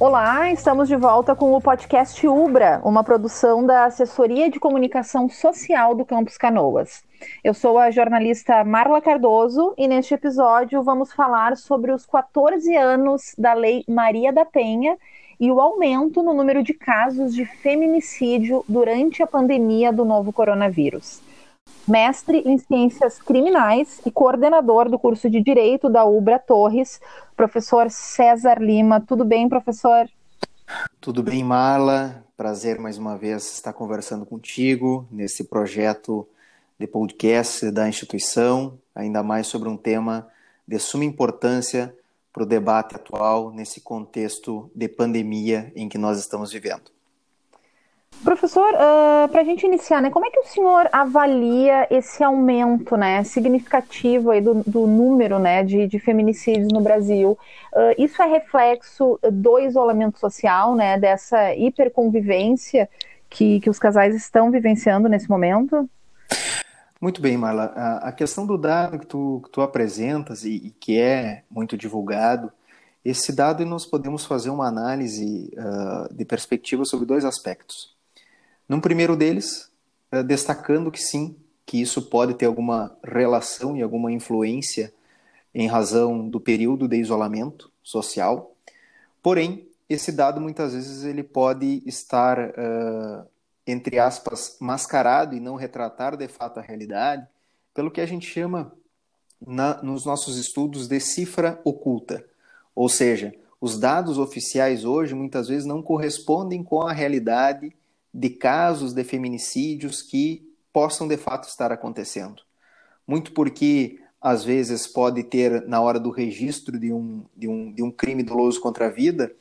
Olá, estamos de volta com o podcast Ubra, uma produção da Assessoria de Comunicação Social do Campus Canoas. Eu sou a jornalista Marla Cardoso e neste episódio vamos falar sobre os 14 anos da Lei Maria da Penha e o aumento no número de casos de feminicídio durante a pandemia do novo coronavírus. Mestre em Ciências Criminais e coordenador do curso de Direito da Ubra Torres, professor César Lima. Tudo bem, professor? Tudo bem, Marla. Prazer mais uma vez estar conversando contigo nesse projeto de podcast da instituição, ainda mais sobre um tema de suma importância para o debate atual nesse contexto de pandemia em que nós estamos vivendo. Professor, uh, para a gente iniciar, né, como é que o senhor avalia esse aumento né, significativo aí do, do número né, de, de feminicídios no Brasil? Uh, isso é reflexo do isolamento social, né, dessa hiperconvivência que, que os casais estão vivenciando nesse momento? Muito bem, Marla. A, a questão do dado que tu, que tu apresentas e, e, que é muito divulgado, esse dado nós podemos fazer uma análise uh, de perspectiva sobre dois aspectos. Num primeiro deles, eh, destacando que sim, que isso pode ter alguma relação e alguma influência em razão do período de isolamento social. Porém, esse dado muitas vezes ele pode estar, uh, entre aspas, mascarado e não retratar de fato a realidade, pelo que a gente chama na, nos nossos estudos de cifra oculta. Ou seja, os dados oficiais hoje muitas vezes não correspondem com a realidade de casos de feminicídios que possam de fato estar acontecendo. Muito porque às vezes pode ter na hora do registro de um, de um, de um crime doloso contra a vida,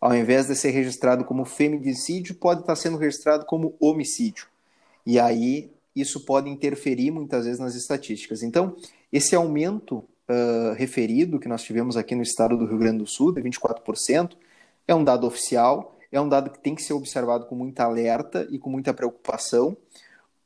ao invés de ser registrado como feminicídio, pode estar sendo registrado como homicídio. E aí isso pode interferir muitas vezes nas estatísticas. Então, esse aumento uh, referido que nós tivemos aqui no estado do Rio Grande do Sul, de 24%, é um dado oficial, é um dado que tem que ser observado com muita alerta e com muita preocupação,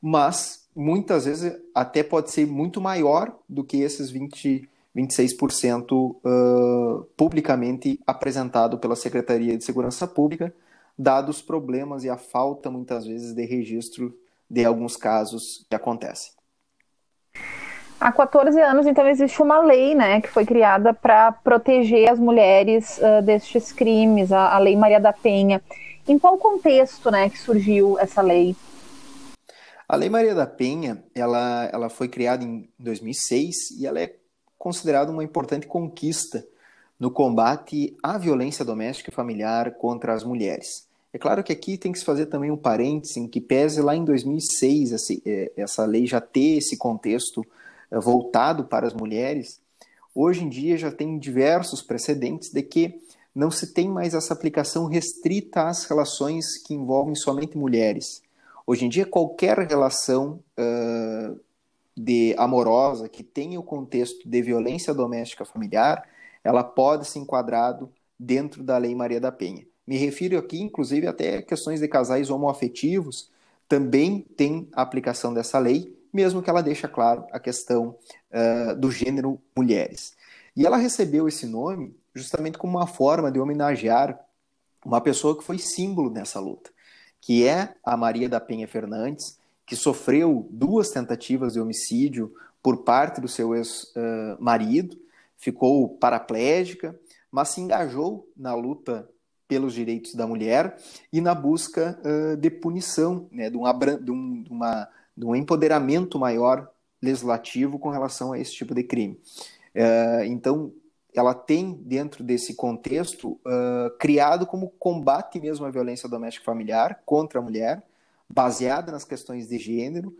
mas muitas vezes até pode ser muito maior do que esses 20, 26% uh, publicamente apresentado pela Secretaria de Segurança Pública, dados os problemas e a falta, muitas vezes, de registro de alguns casos que acontecem. Há 14 anos, então, existe uma lei né, que foi criada para proteger as mulheres uh, destes crimes, a, a, Lei Maria da Penha. Em qual contexto né, que surgiu essa lei? A Lei Maria da Penha ela, ela foi criada em 2006 e ela é considerada uma importante conquista no combate à violência doméstica e familiar contra as mulheres. É claro que aqui tem que se fazer também um parêntese em que pese lá em 2006 essa, é, essa lei já ter esse contexto eh, voltado para as mulheres, hoje em dia já tem diversos precedentes de que não se tem mais essa aplicação restrita às relações que envolvem somente mulheres. Hoje em dia, qualquer relação uh, de amorosa que tenha o contexto de violência doméstica familiar, ela pode ser enquadrado dentro da Lei Maria da Penha. Me refiro aqui, inclusive, até questões de casais homoafetivos, também tem aplicação dessa lei, mesmo que ela deixe claro a questão uh, do gênero mulheres. E ela recebeu esse nome justamente como uma forma de homenagear uma pessoa que foi símbolo nessa luta, que é a Maria da Penha Fernandes, que sofreu duas tentativas de homicídio por parte do seu ex-marido, ficou paraplégica, mas se engajou na luta pelos direitos da mulher e na busca uh, de punição, né, de, uma, de, um, de uma de um empoderamento maior legislativo com relação a esse tipo de crime. Uh, então, ela tem, dentro desse contexto, uh, criado como combate mesmo à violência doméstica familiar contra a mulher, baseada nas questões de gênero,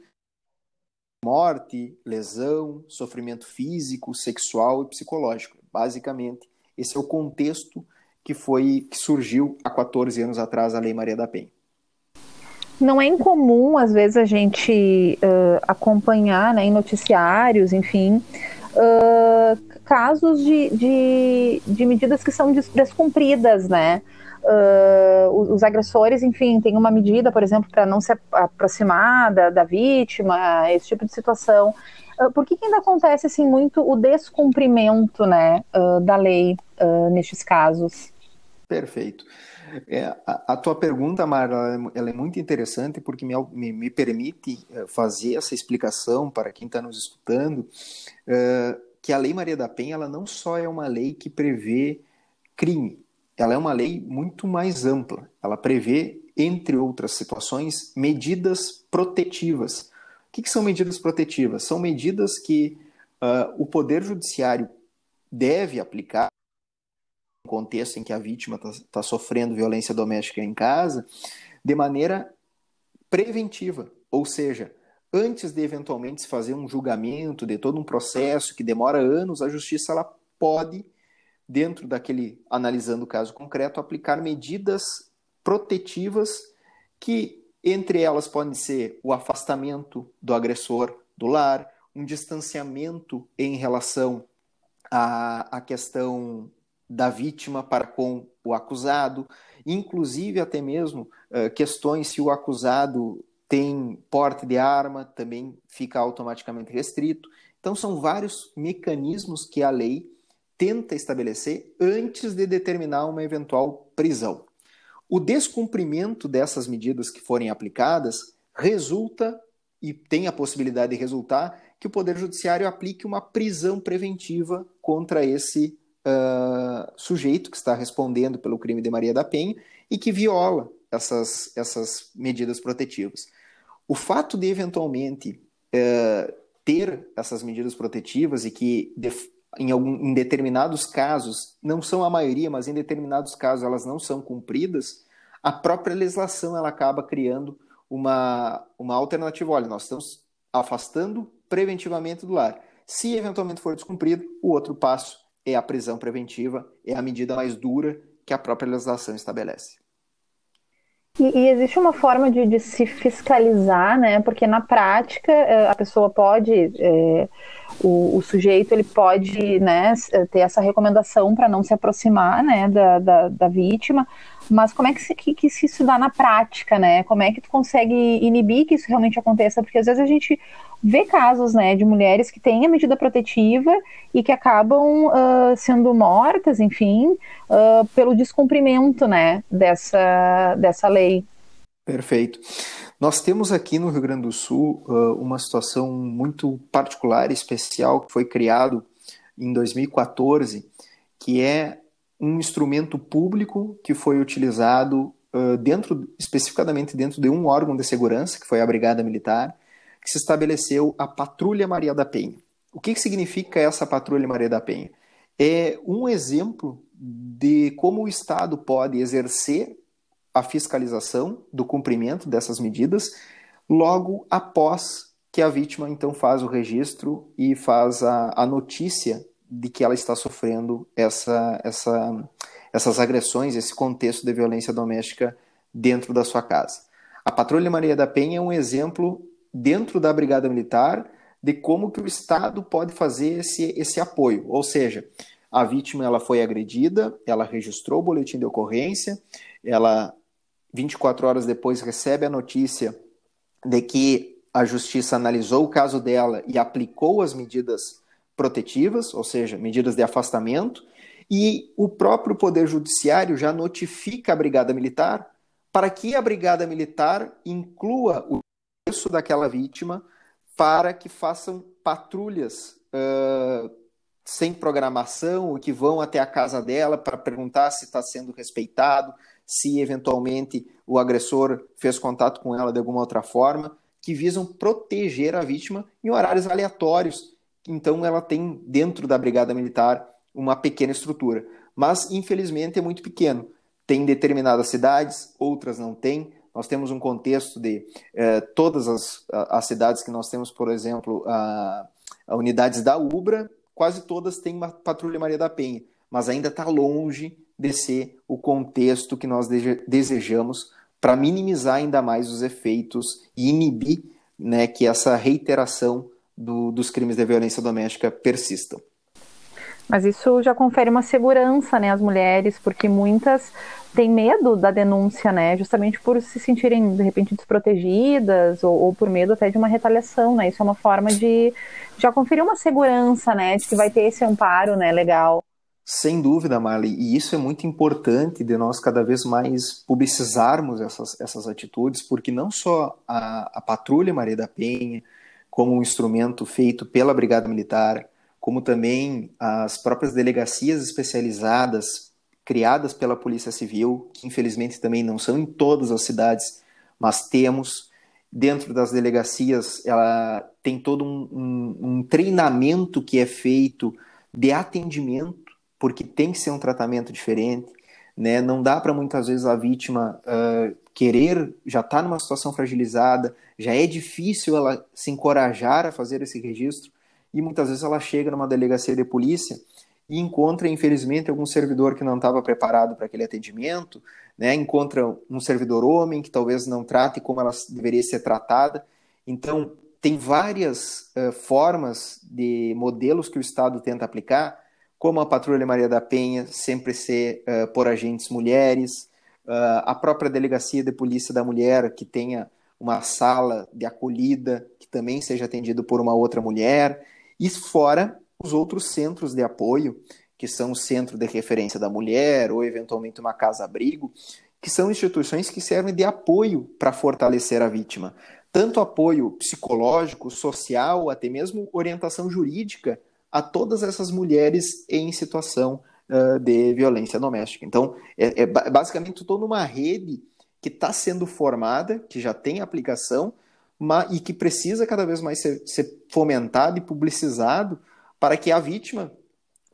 morte, lesão, sofrimento físico, sexual e psicológico. Basicamente, esse é o contexto que foi que surgiu há 14 anos atrás a Lei Maria da Penha não é incomum, às vezes, a gente uh, acompanhar né, em noticiários, enfim, uh, casos de, de, de, medidas que são descumpridas, né? Uh, os agressores, enfim, têm uma medida, por exemplo, para não se aproximar da, da, vítima, esse tipo de situação. por que, que, ainda acontece assim muito o descumprimento, né, da lei nestes casos? Perfeito. É, a, a, tua pergunta, Mara, ela é muito interessante porque me, me, me permite é, fazer essa explicação para quem está nos escutando, uh, que a Lei Maria da Penha ela não só é uma lei que prevê crime, ela é uma lei muito mais ampla. Ela prevê, entre outras situações, medidas protetivas. O que, que são medidas protetivas? São medidas que uh, o Poder Judiciário deve aplicar contexto em que a vítima está tá sofrendo violência doméstica em casa, de maneira preventiva, ou seja, antes de eventualmente se fazer um julgamento, de todo um processo que demora anos, a justiça ela pode, dentro daquele analisando o caso concreto, aplicar medidas protetivas que entre elas podem ser o afastamento do agressor do lar, um distanciamento em relação à, à questão da vítima para com o acusado, inclusive até mesmo uh, questões se o acusado tem porte de arma, também fica automaticamente restrito. Então, são vários mecanismos que a lei tenta estabelecer antes de determinar uma eventual prisão. O descumprimento dessas medidas que forem aplicadas resulta e tem a possibilidade de resultar que o Poder Judiciário aplique uma prisão preventiva contra esse uh, sujeito que está respondendo pelo crime de Maria da Penha e que viola essas, essas medidas protetivas. O fato de eventualmente uh, ter essas medidas protetivas e que de, em, algum, em determinados casos, não são a maioria, mas em determinados casos elas não são cumpridas, a própria legislação ela acaba criando uma, uma alternativa. Olha, nós estamos afastando preventivamente do lar. Se eventualmente for descumprido, o outro passo é a prisão preventiva, é a medida mais dura que a própria legislação estabelece. E, e, existe uma forma de, de, se fiscalizar, né? Porque na prática eh, a pessoa pode, é, o, o, sujeito ele pode, né, ter essa recomendação para não se aproximar, né, da, da, da vítima. Mas como é que, se, que, que isso dá na prática, né? Como é que tu consegue inibir que isso realmente aconteça? Porque às vezes a gente vê casos, né, de mulheres que têm a medida protetiva e que acabam uh, sendo mortas, enfim, uh, pelo descumprimento, né, dessa, dessa lei. Perfeito. Nós temos aqui no Rio Grande do Sul uh, uma situação muito particular, especial, que foi criado em 2014, que é um instrumento público que foi utilizado uh, dentro, especificamente dentro de um órgão de segurança, que foi a Brigada Militar, que se estabeleceu a Patrulha Maria da Penha. O que, que significa essa Patrulha Maria da Penha? É um exemplo de como o Estado pode exercer a fiscalização do cumprimento dessas medidas logo após que a vítima então faz o registro e faz a, a notícia de que ela está sofrendo essa, essa, essas agressões, esse contexto de violência doméstica dentro da sua casa. A Patrulha Maria da Penha é um exemplo dentro da Brigada Militar de como que o Estado pode fazer esse, esse apoio. Ou seja, a vítima ela foi agredida, ela registrou o boletim de ocorrência, ela 24 horas depois recebe a notícia de que a justiça analisou o caso dela e aplicou as medidas protetivas, ou seja, medidas de afastamento, e o próprio Poder Judiciário já notifica a Brigada Militar para que a Brigada Militar inclua o preço daquela vítima para que façam patrulhas uh, sem programação, que vão até a casa dela para perguntar se está sendo respeitado, se eventualmente o agressor fez contato com ela de alguma outra forma, que visam proteger a vítima em horários aleatórios então ela tem dentro da Brigada Militar uma pequena estrutura. Mas, infelizmente, é muito pequeno. Tem determinadas cidades, outras não tem. Nós temos um contexto de eh, todas as, as, cidades que nós temos, por exemplo, a, a unidades da UBRA, quase todas têm uma patrulha Maria da Penha, mas ainda está longe de ser o contexto que nós desejamos para minimizar ainda mais os efeitos e inibir né, que essa reiteração do, dos crimes de violência doméstica persistam. Mas isso já confere uma segurança, né, às mulheres, porque muitas têm medo da denúncia, né, justamente por se sentirem de repente desprotegidas ou, ou por medo até de uma retaliação, né. Isso é uma forma de já conferir uma segurança, né, de que vai ter esse amparo, né, legal. Sem dúvida, Marley, e isso é muito importante de nós cada vez mais publicizarmos essas, essas atitudes, porque não só a, a Patrulha Maria da Penha, como um instrumento feito pela Brigada Militar, como também as próprias delegacias especializadas criadas pela Polícia Civil, que infelizmente também não são em todas as cidades, mas temos. Dentro das delegacias, ela tem todo um, um, um treinamento que é feito de atendimento porque tem que ser um tratamento diferente, né? Não dá para muitas vezes a vítima uh, querer, já está numa situação fragilizada, já é difícil ela se encorajar a fazer esse registro e muitas vezes ela chega numa delegacia de polícia e encontra, infelizmente, algum servidor que não estava preparado para aquele atendimento, né? Encontra um servidor homem que talvez não trate como ela deveria ser tratada. Então, tem várias uh, formas de modelos que o Estado tenta aplicar como a Patrulha Maria da Penha sempre ser uh, por agentes mulheres, uh, a própria Delegacia de Polícia da Mulher, que tenha uma sala de acolhida que também seja atendido por uma outra mulher, e fora os outros centros de apoio, que são o Centro de Referência da Mulher, ou eventualmente uma casa-abrigo, que são instituições que servem de apoio para fortalecer a vítima. Tanto apoio psicológico, social, até mesmo orientação jurídica a todas essas mulheres em situação uh, de violência doméstica. Então, é, é basicamente toda uma rede que está sendo formada, que já tem aplicação, mas, e que precisa cada vez mais ser, ser fomentado e publicizado para que a vítima,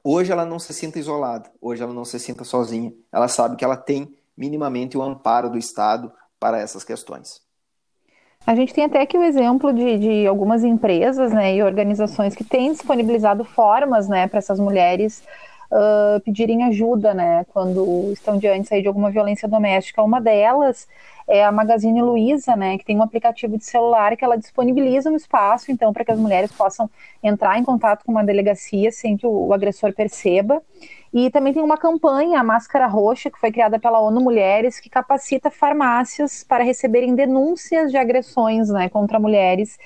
hoje ela não se sinta isolada, hoje ela não se sinta sozinha, ela sabe que ela tem minimamente o amparo do Estado para essas questões. A gente tem até aqui o exemplo de, de algumas empresas né, e organizações que têm disponibilizado formas né, para essas mulheres uh, pedirem ajuda né, quando estão diante aí, de alguma violência doméstica. Uma delas é a Magazine Luiza, né, que tem um aplicativo de celular que ela disponibiliza um espaço então para que as mulheres possam entrar em contato com uma delegacia sem que o, o agressor perceba. E também tem uma campanha, a Máscara Roxa, que foi criada pela ONU Mulheres, que capacita farmácias para receberem denúncias de agressões né, contra mulheres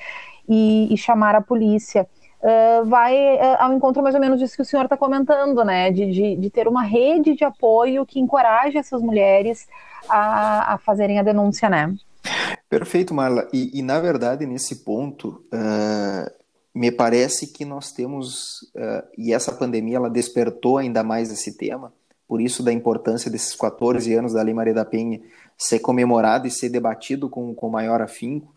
e, e chamar a polícia. Uh, vai uh, ao encontro mais ou menos disso que o senhor está comentando, né? De, de, de, ter uma rede de apoio que encoraje essas mulheres a, a fazerem a denúncia, né? Perfeito, Marla. E, e na verdade, nesse ponto, uh, me parece que nós temos, e essa pandemia ela despertou ainda mais esse tema, por isso da importância desses 14 anos da Lei Maria da Penha ser comemorado e ser debatido com, com maior afinco,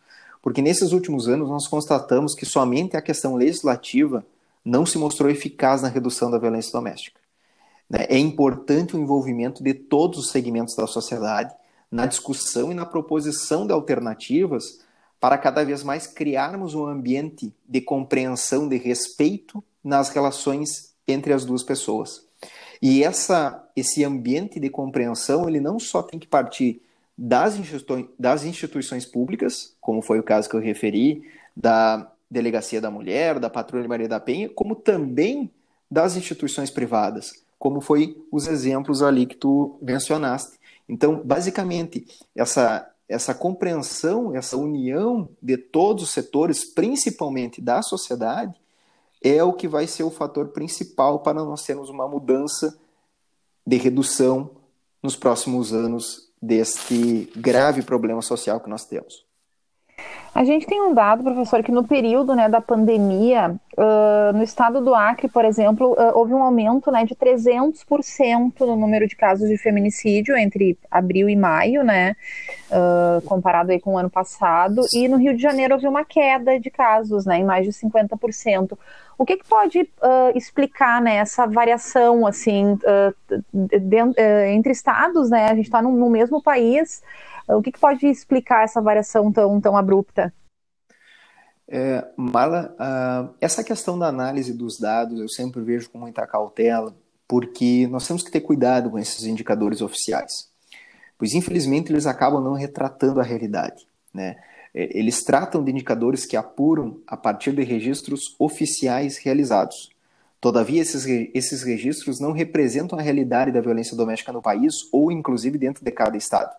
porque nesses últimos anos nós constatamos que somente a questão legislativa não se mostrou eficaz na redução da violência doméstica. Né? É importante o envolvimento de todos os segmentos da sociedade na discussão e na proposição de alternativas para cada vez mais criarmos um ambiente de compreensão, de respeito nas relações entre as duas pessoas. E essa, esse ambiente de compreensão, ele não só tem que partir das, instituições, das instituições públicas, como foi o caso que eu referi, da Delegacia da Mulher, da Patrulha Maria da Penha, como também das instituições privadas, como foi os exemplos ali que tu mencionaste. Então, basicamente, essa essa compreensão, essa união de todos os setores, principalmente da sociedade, é o que vai ser o fator principal para nós termos uma mudança de redução nos próximos anos deste grave problema social que nós temos. A gente tem um dado, professor, que no período né, da pandemia, uh, no estado do Acre, por exemplo, uh, houve um aumento né, de 300% no número de casos de feminicídio entre abril e maio, né, uh, comparado aí com o ano passado, e no Rio de Janeiro houve uma queda de casos, né, em mais de 50%. O que, que pode explicar né, essa variação assim entre estados? Né? A gente está no mesmo país, o que, que pode explicar essa variação tão, tão abrupta? É, Marla, uh, essa questão da análise dos dados eu sempre vejo com muita cautela, porque nós temos que ter cuidado com esses indicadores oficiais, pois infelizmente eles acabam não retratando a realidade. Né? É, eles tratam de indicadores que apuram a partir de registros oficiais realizados. Todavia, esses, esses registros não representam a realidade da violência doméstica no país ou, inclusive, dentro de cada estado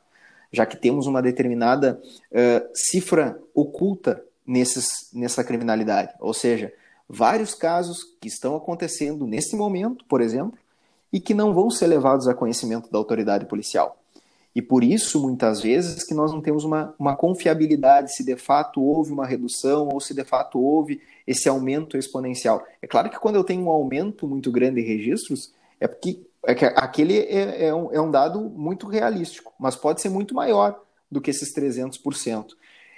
já que temos uma determinada uh, cifra oculta nesses, nessa criminalidade. Ou seja, vários casos que estão acontecendo nesse momento, por exemplo, e que não vão ser levados a conhecimento da autoridade policial. E por isso, muitas vezes, que nós não temos uma, uma confiabilidade se de fato houve uma redução ou se de fato houve esse aumento exponencial. É claro que quando eu tenho um aumento muito grande de registros, é porque é que aquele é, é, um, é um dado muito realístico, mas pode ser muito maior do que esses 300%.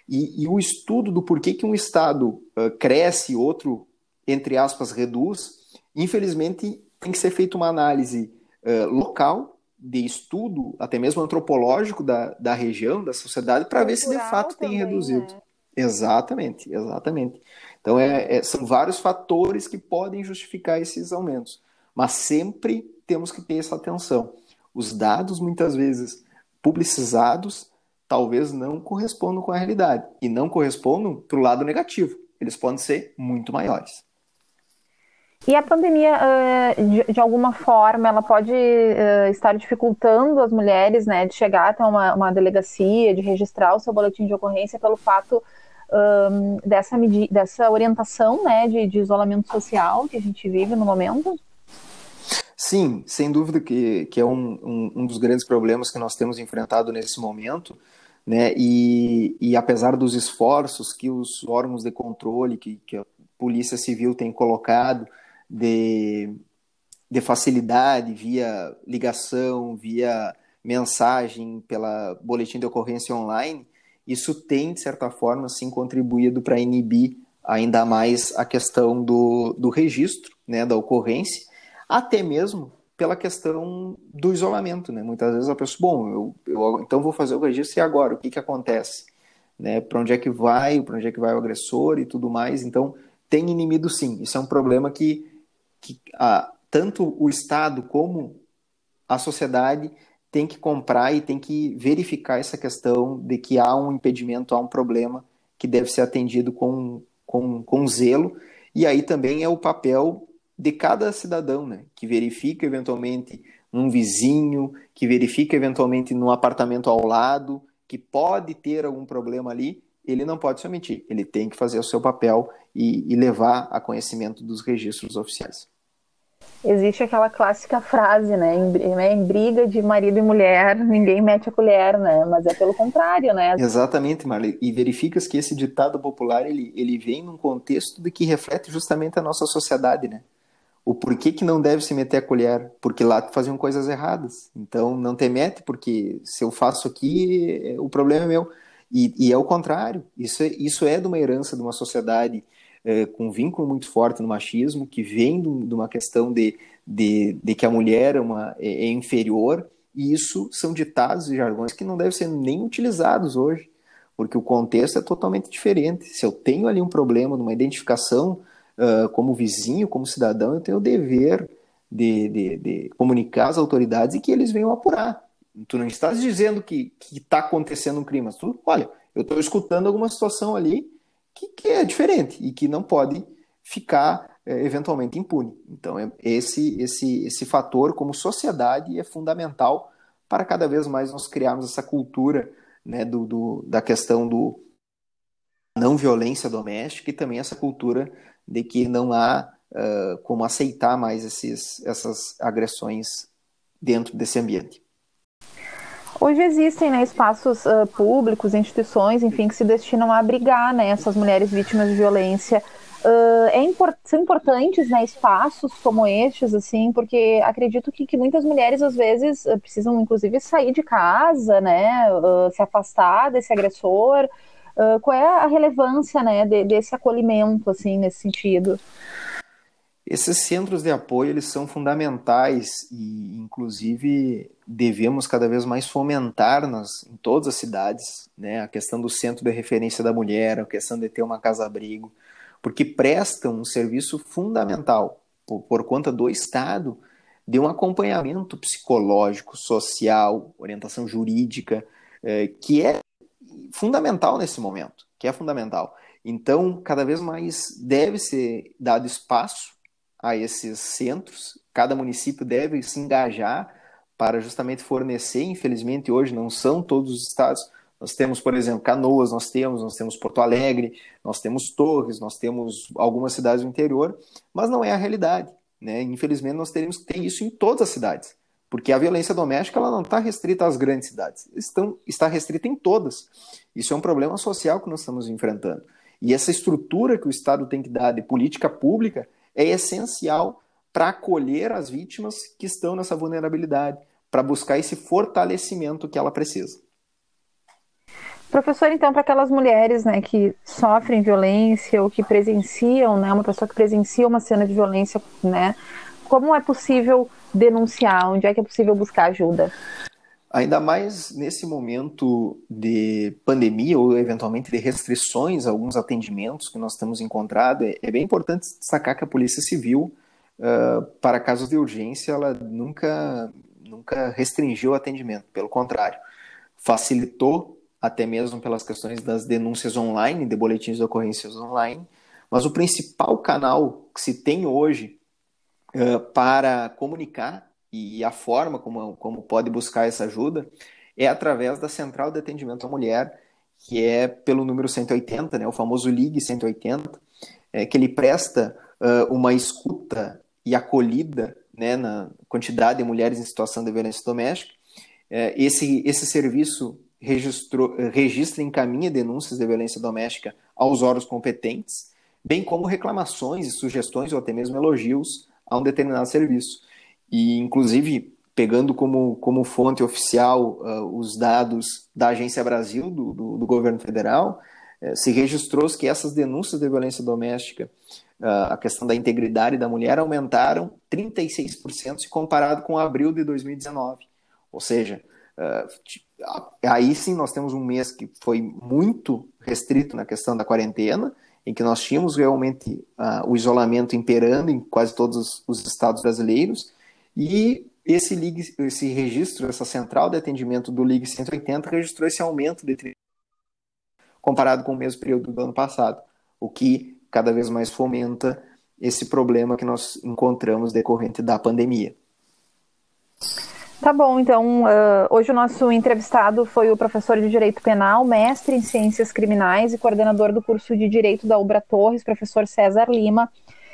E, e o estudo do porquê que um Estado uh, cresce e outro, entre aspas, reduz, infelizmente tem que ser feita uma análise uh, local de estudo, até mesmo antropológico da, da região, da sociedade, para ver se de fato também, tem reduzido. Né? Exatamente, exatamente. Então, é, é, são vários fatores que podem justificar esses aumentos, mas sempre temos que ter essa atenção. Os dados, muitas vezes publicizados, talvez não correspondam com a realidade, e não correspondam para o lado negativo. Eles podem ser muito maiores. E a pandemia, uh, de, alguma forma, ela pode uh, estar dificultando as mulheres né, de chegar até uma, delegacia, de registrar o seu boletim de ocorrência pelo fato dessa, dessa orientação né, de, isolamento social que a gente vive no momento? Sim, sem dúvida que, que é um, um, um dos grandes problemas que nós temos enfrentado nesse momento. Né? E, e apesar dos esforços que os órgãos de controle, que, que a Polícia Civil tem colocado, de, de facilidade via ligação, via mensagem, pela boletim de ocorrência online, isso tem, de certa forma, sim, contribuído para inibir ainda mais a questão do, do registro né, da ocorrência, até mesmo pela questão do isolamento. Né? Muitas vezes a pessoa, bom, eu, eu então vou fazer o registro e agora? O que, que acontece? Né? Para onde é que vai? Para onde é que vai o agressor e tudo mais? Então, tem inimigo sim. Isso é um problema que que tanto o Estado como a sociedade tem que comprar e tem que verificar essa questão de que há um impedimento, há um problema que deve ser atendido com, com, com zelo. E aí também é o papel de cada cidadão, né, que verifica eventualmente um vizinho, que verifica eventualmente no apartamento ao lado, que pode ter algum problema ali, ele não pode se omitir, ele tem que fazer o seu papel e, e levar a conhecimento dos registros oficiais existe aquela clássica frase, né? Em, né, em, briga de marido e mulher, ninguém mete a colher, né? Mas é pelo contrário, né? Exatamente, Marley. E verificas que esse ditado popular, ele, ele vem num contexto de que reflete justamente a nossa sociedade, né? O porquê que não deve se meter a colher? Porque lá faziam coisas erradas. Então, não te mete, porque se eu faço aqui, é, o problema é meu. E, e é o contrário. Isso é, isso é de uma herança de uma sociedade é, com um vínculo muito forte no machismo, que vem de uma questão de, de, de que a mulher é, uma, é, é inferior, e isso são ditados e jargões que não devem ser nem utilizados hoje, porque o contexto é totalmente diferente. Se eu tenho ali um problema, numa identificação uh, como vizinho, como cidadão, eu tenho o dever de, de, de, comunicar às autoridades e que eles venham apurar. Tu não estás dizendo que está acontecendo um crime, mas tu, olha, eu estou escutando alguma situação ali que, que é diferente e que não pode ficar é, eventualmente impune. Então, é, esse, esse, esse fator, como sociedade, é fundamental para cada vez mais nós criarmos essa cultura né, do, do, da questão do não violência doméstica e também essa cultura de que não há uh, como aceitar mais esses, essas agressões dentro desse ambiente. Hoje existem né, espaços uh, públicos, instituições, enfim, que se destinam a abrigar né, essas mulheres vítimas de violência. Uh, é import são importantes né, espaços como estes, assim, porque acredito que, que muitas mulheres às vezes uh, precisam, inclusive, sair de casa, né, se afastar desse agressor. Qual é a relevância né, de, desse acolhimento, assim, nesse sentido? Esses centros de apoio eles são fundamentais e, inclusive, devemos cada vez mais fomentar nas, em todas as cidades né, a questão do centro de referência da mulher, a questão de ter uma casa-abrigo, porque prestam um serviço fundamental por, por conta do Estado de um acompanhamento psicológico, social, orientação jurídica, eh, que é fundamental nesse momento, que é fundamental. Então, cada vez mais deve ser dado espaço a esses centros. Cada município deve se engajar para justamente fornecer. Infelizmente, hoje não são todos os estados. Nós temos, por exemplo, Canoas, nós temos, nós temos Porto Alegre, nós temos Torres, nós temos algumas cidades do interior, mas não é a realidade. Né? Infelizmente, nós teríamos que ter isso em todas as cidades, porque a violência doméstica ela não está restrita às grandes cidades, estão, está restrita em todas. Isso é um problema social que nós estamos enfrentando. E essa estrutura que o Estado tem que dar de política pública é essencial para acolher as vítimas que estão nessa vulnerabilidade, para buscar esse fortalecimento que ela precisa. Professor, então, para aquelas mulheres né, que sofrem violência ou que presenciam, né, uma pessoa que presencia uma cena de violência, né, como é possível denunciar? Onde é que é possível buscar ajuda? Ainda mais nesse momento de pandemia ou eventualmente de restrições a alguns atendimentos que nós temos encontrado, é, é bem importante destacar que a Polícia Civil, uh, para casos de urgência, ela nunca, nunca restringiu o atendimento, pelo contrário, facilitou até mesmo pelas questões das denúncias online, de boletins de ocorrências online. Mas o principal canal que se tem hoje para comunicar e a forma como, como pode buscar essa ajuda é através da Central de Atendimento à Mulher, que é pelo número 180, né, o famoso Ligue 180, é, que ele presta uh, uma escuta e acolhida né, na quantidade de mulheres em situação de violência doméstica. É, esse, esse serviço registrou, registra e encaminha denúncias de violência doméstica aos órgãos competentes, bem como reclamações e sugestões ou até mesmo elogios a um determinado serviço. E, inclusive, pegando como, como fonte oficial uh, os dados da Agência Brasil, do, do, do governo federal, uh, se registrou que essas denúncias de violência doméstica, uh, a questão da integridade da mulher, aumentaram 36% se comparado com abril de 2019. Ou seja, Uh, aí sim nós temos um mês que foi muito restrito na questão da quarentena, em que nós tínhamos realmente uh, o isolamento imperando em quase todos os estados brasileiros, e esse, ligue, esse registro, essa central de atendimento do Ligue 180 registrou esse aumento de comparado com o mesmo período do ano passado, o que cada vez mais fomenta esse problema que nós encontramos decorrente da pandemia. Tá bom, então uh, hoje o nosso entrevistado foi o professor de Direito Penal, mestre em Ciências Criminais e coordenador do curso de Direito da Ubra Torres, professor César Lima,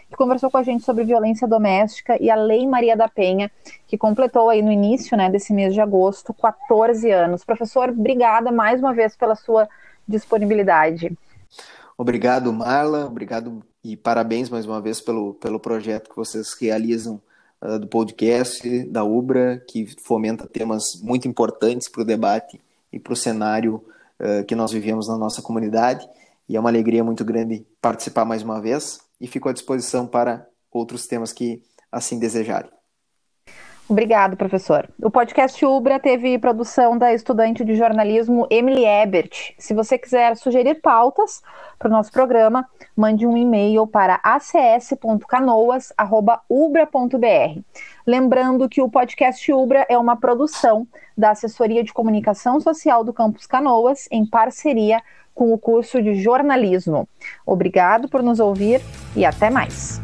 que conversou com a gente sobre violência doméstica e a Lei Maria da Penha, que completou aí no início né, desse mês de agosto 14 anos. Professor, obrigada mais uma vez pela sua disponibilidade. Obrigado, Marla, obrigado e parabéns mais uma vez pelo, pelo projeto que vocês realizam uh, do podcast da Ubra, que fomenta temas muito importantes para o debate e para o cenário uh, que nós vivemos na nossa comunidade. E é uma alegria muito grande participar mais uma vez e fico à disposição para outros temas que assim desejarem. Obrigado, professor. O podcast Ubra teve produção da estudante de jornalismo Emily Ebert. Se você quiser sugerir pautas para o nosso programa, mande um e-mail para acs.canoas.ubra.br. Lembrando que o podcast Ubra é uma produção da Assessoria de Comunicação Social do Campus Canoas, em parceria com o curso de jornalismo. Obrigado por nos ouvir e até mais.